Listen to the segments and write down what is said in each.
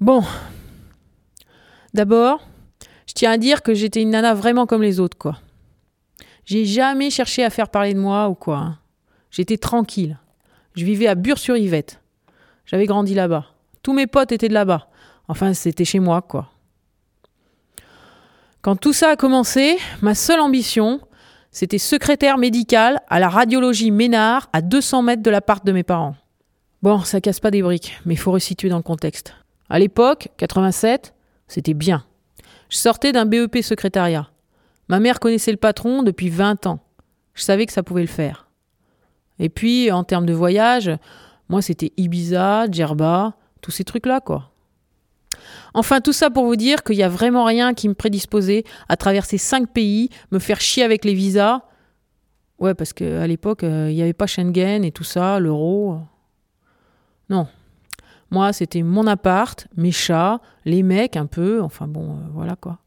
Bon. D'abord, je tiens à dire que j'étais une nana vraiment comme les autres, quoi. J'ai jamais cherché à faire parler de moi ou quoi. hein. J'étais tranquille. Je vivais à Bure-sur-Yvette. J'avais grandi là-bas. Tous mes potes étaient de là-bas. Enfin, c'était chez moi, quoi. Quand tout ça a commencé, ma seule ambition, c'était secrétaire médical à la radiologie Ménard, à 200 mètres de l'appart de mes parents. Bon, ça casse pas des briques, mais il faut resituer dans le contexte. À l'époque, 87, c'était bien. Je sortais d'un BEP secrétariat. Ma mère connaissait le patron depuis 20 ans. Je savais que ça pouvait le faire. Et puis, en termes de voyage, moi, c'était Ibiza, Djerba, tous ces trucs-là, quoi. Enfin, tout ça pour vous dire qu'il n'y a vraiment rien qui me prédisposait à traverser cinq pays, me faire chier avec les visas. Ouais, parce qu'à l'époque, euh, il n'y avait pas Schengen et tout ça, l'euro. Non. Moi, c'était mon appart, mes chats, les mecs un peu, enfin bon, euh, voilà quoi.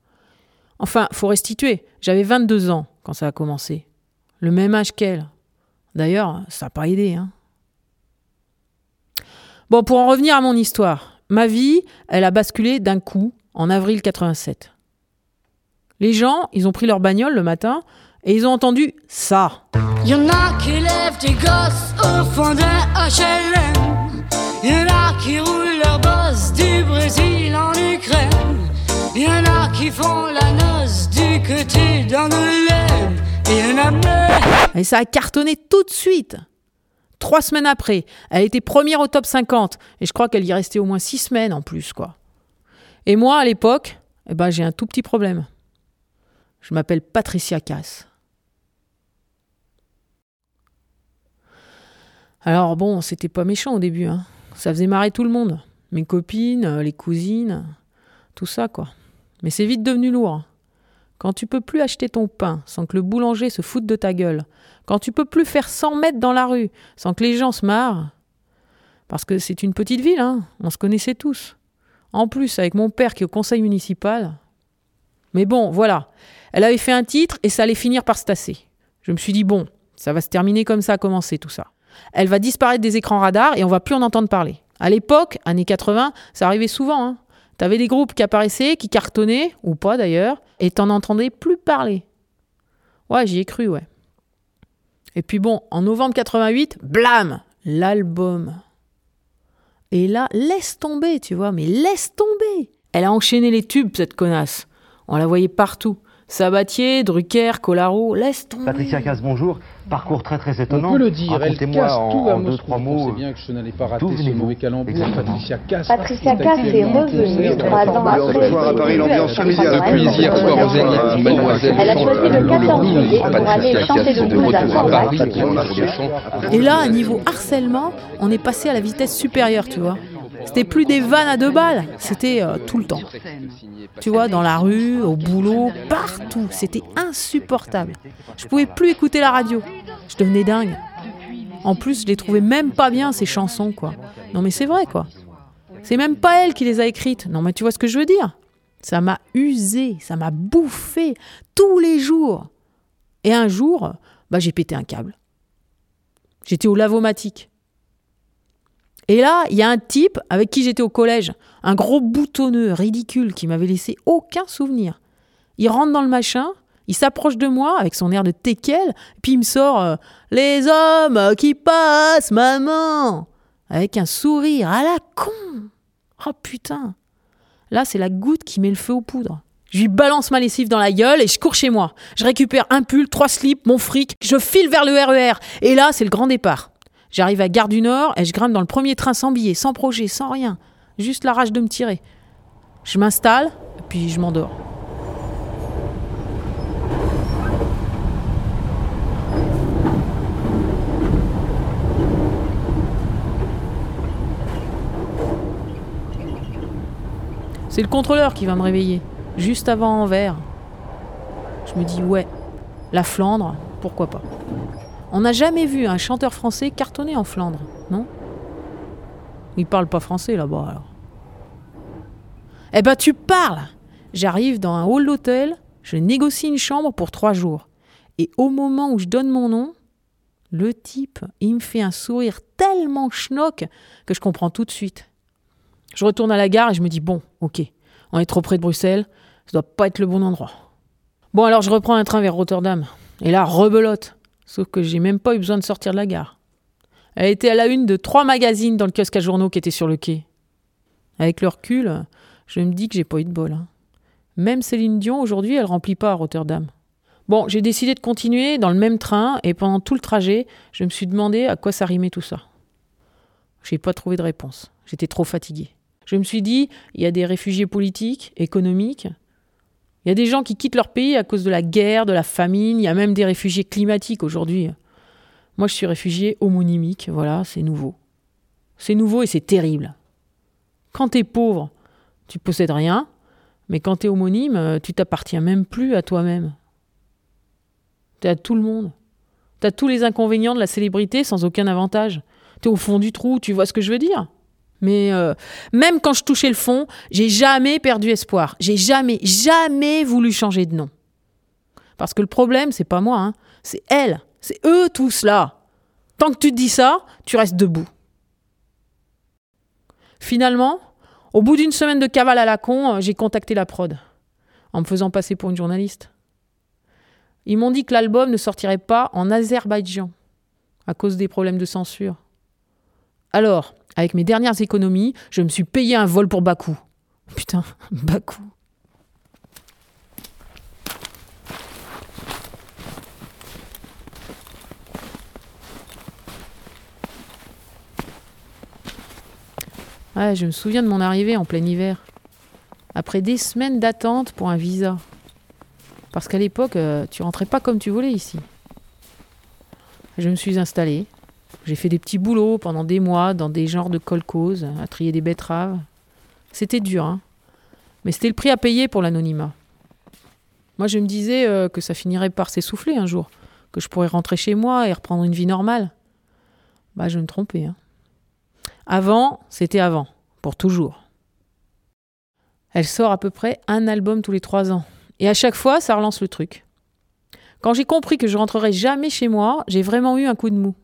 Enfin, faut restituer. J'avais 22 ans quand ça a commencé. Le même âge qu'elle. D'ailleurs, ça n'a pas aidé. Hein. Bon, pour en revenir à mon histoire, ma vie, elle a basculé d'un coup en avril 87. Les gens, ils ont pris leur bagnole le matin et ils ont entendu ça. Y en a qui roulent leur boss du Brésil en Ukraine. Y en a qui font la noce du côté d'Angoulême. Y en a même Et ça a cartonné tout de suite. Trois semaines après, elle était première au top 50. Et je crois qu'elle y restait au moins six semaines en plus, quoi. Et moi, à l'époque, eh ben, j'ai un tout petit problème. Je m'appelle Patricia Cass. Alors bon, c'était pas méchant au début. Hein. Ça faisait marrer tout le monde. Mes copines, euh, les cousines, tout ça, quoi. Mais c'est vite devenu lourd. Quand tu peux plus acheter ton pain sans que le boulanger se foute de ta gueule, quand tu peux plus faire 100 mètres dans la rue sans que les gens se marrent, parce que c'est une petite ville, hein, on se connaissait tous. En plus, avec mon père qui est au conseil municipal. Mais bon, voilà. Elle avait fait un titre et ça allait finir par se tasser. Je me suis dit, bon, ça va se terminer comme ça a commencé tout ça. Elle va disparaître des écrans radars et on va plus en entendre parler. À l'époque, années 80, ça arrivait souvent. Hein. T'avais des groupes qui apparaissaient, qui cartonnaient, ou pas d'ailleurs, et t'en entendais plus parler. Ouais, j'y ai cru, ouais. Et puis bon, en novembre 88, blam, l'album. Et là, laisse tomber, tu vois, mais laisse tomber. Elle a enchaîné les tubes, cette connasse. On la voyait partout. Sabatier, Drucker, Colaro, laisse tomber. Patricia Cass, bonjour. Parcours très très étonnant. On peut le dire, elle Racontez-moi casse en, tout à en deux, trois Je mots. pensais bien que je n'allais pas rater ce mauvais calembour. Exactement. Patricia Cass. Patricia Cass est revenue trois ans de- après. Ce soir à Paris, l'ambiance familiale. Depuis hier soir au Zénith, Mademoiselle Elle a choisi le 14 juillet pour aller chanter le blues à Paris. Et là, à niveau harcèlement, on est passé à la vitesse supérieure, tu vois. C'était plus des vannes à deux balles, c'était euh, tout le temps. Tu vois, dans la rue, au boulot, partout, c'était insupportable. Je pouvais plus écouter la radio. Je devenais dingue. En plus, je les trouvais même pas bien ces chansons, quoi. Non mais c'est vrai, quoi. C'est même pas elle qui les a écrites. Non mais tu vois ce que je veux dire Ça m'a usé, ça m'a bouffé tous les jours. Et un jour, bah j'ai pété un câble. J'étais au lavomatique. Et là, il y a un type avec qui j'étais au collège, un gros boutonneux ridicule qui m'avait laissé aucun souvenir. Il rentre dans le machin, il s'approche de moi avec son air de teckel, puis il me sort euh, Les hommes qui passent, maman Avec un sourire à la con Oh putain Là, c'est la goutte qui met le feu aux poudres. Je lui balance ma lessive dans la gueule et je cours chez moi. Je récupère un pull, trois slips, mon fric, je file vers le RER. Et là, c'est le grand départ. J'arrive à Gare du Nord et je grimpe dans le premier train sans billet, sans projet, sans rien. Juste la rage de me tirer. Je m'installe, puis je m'endors. C'est le contrôleur qui va me réveiller, juste avant Anvers. Je me dis, ouais, la Flandre, pourquoi pas. On n'a jamais vu un chanteur français cartonner en Flandre, non? Il parle pas français là-bas alors. Eh ben tu parles J'arrive dans un hall d'hôtel, je négocie une chambre pour trois jours. Et au moment où je donne mon nom, le type, il me fait un sourire tellement schnock que je comprends tout de suite. Je retourne à la gare et je me dis bon, ok, on est trop près de Bruxelles, ça doit pas être le bon endroit. Bon, alors je reprends un train vers Rotterdam. Et là, rebelote. Sauf que j'ai même pas eu besoin de sortir de la gare. Elle était à la une de trois magazines dans le kiosque à journaux qui était sur le quai. Avec le recul, je me dis que j'ai pas eu de bol. Hein. Même Céline Dion, aujourd'hui, elle remplit pas à Rotterdam. Bon, j'ai décidé de continuer dans le même train et pendant tout le trajet, je me suis demandé à quoi ça rimait tout ça. J'ai pas trouvé de réponse. J'étais trop fatigué. Je me suis dit, il y a des réfugiés politiques, économiques. Il y a des gens qui quittent leur pays à cause de la guerre, de la famine. Il y a même des réfugiés climatiques aujourd'hui. Moi, je suis réfugié homonymique. Voilà, c'est nouveau. C'est nouveau et c'est terrible. Quand t'es pauvre, tu possèdes rien. Mais quand t'es homonyme, tu t'appartiens même plus à toi-même. T'es à tout le monde. T'as tous les inconvénients de la célébrité sans aucun avantage. T'es au fond du trou, tu vois ce que je veux dire? Mais euh, même quand je touchais le fond, j'ai jamais perdu espoir. J'ai jamais, jamais voulu changer de nom. Parce que le problème, c'est pas moi, hein. c'est elle, c'est eux tous là. Tant que tu te dis ça, tu restes debout. Finalement, au bout d'une semaine de cavale à la con, euh, j'ai contacté la prod, en me faisant passer pour une journaliste. Ils m'ont dit que l'album ne sortirait pas en Azerbaïdjan, à cause des problèmes de censure. Alors, avec mes dernières économies, je me suis payé un vol pour Bakou. Putain, Bakou. Ouais, je me souviens de mon arrivée en plein hiver. Après des semaines d'attente pour un visa. Parce qu'à l'époque, euh, tu rentrais pas comme tu voulais ici. Je me suis installée. J'ai fait des petits boulots pendant des mois dans des genres de colcos, à trier des betteraves. C'était dur, hein. Mais c'était le prix à payer pour l'anonymat. Moi, je me disais euh, que ça finirait par s'essouffler un jour, que je pourrais rentrer chez moi et reprendre une vie normale. Bah, je me trompais. Hein. Avant, c'était avant, pour toujours. Elle sort à peu près un album tous les trois ans. Et à chaque fois, ça relance le truc. Quand j'ai compris que je rentrerais jamais chez moi, j'ai vraiment eu un coup de mou.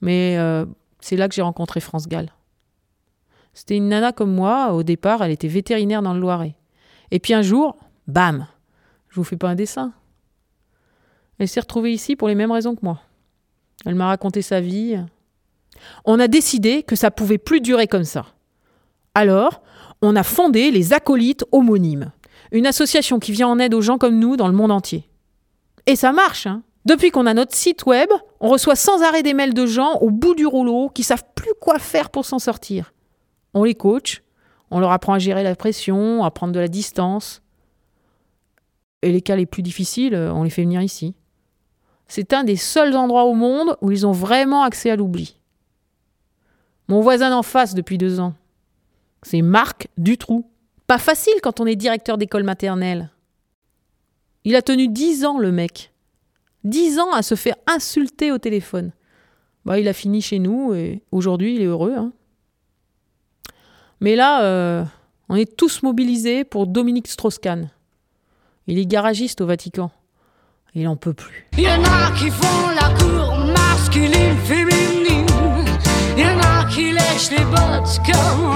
Mais euh, c'est là que j'ai rencontré France Gall. C'était une nana comme moi. Au départ, elle était vétérinaire dans le Loiret. Et puis un jour, bam Je vous fais pas un dessin. Elle s'est retrouvée ici pour les mêmes raisons que moi. Elle m'a raconté sa vie. On a décidé que ça pouvait plus durer comme ça. Alors, on a fondé les acolytes homonymes, une association qui vient en aide aux gens comme nous dans le monde entier. Et ça marche, hein depuis qu'on a notre site web, on reçoit sans arrêt des mails de gens au bout du rouleau qui savent plus quoi faire pour s'en sortir. On les coach, on leur apprend à gérer la pression, à prendre de la distance. Et les cas les plus difficiles, on les fait venir ici. C'est un des seuls endroits au monde où ils ont vraiment accès à l'oubli. Mon voisin d'en face depuis deux ans, c'est Marc Dutroux. Pas facile quand on est directeur d'école maternelle. Il a tenu dix ans, le mec. Dix ans à se faire insulter au téléphone. Bah, il a fini chez nous et aujourd'hui, il est heureux. Hein. Mais là, euh, on est tous mobilisés pour Dominique Strauss-Kahn. Il est garagiste au Vatican. Il en peut plus. Il y en a qui font la cour masculine, féminine. Il y en a qui lèchent les bottes comme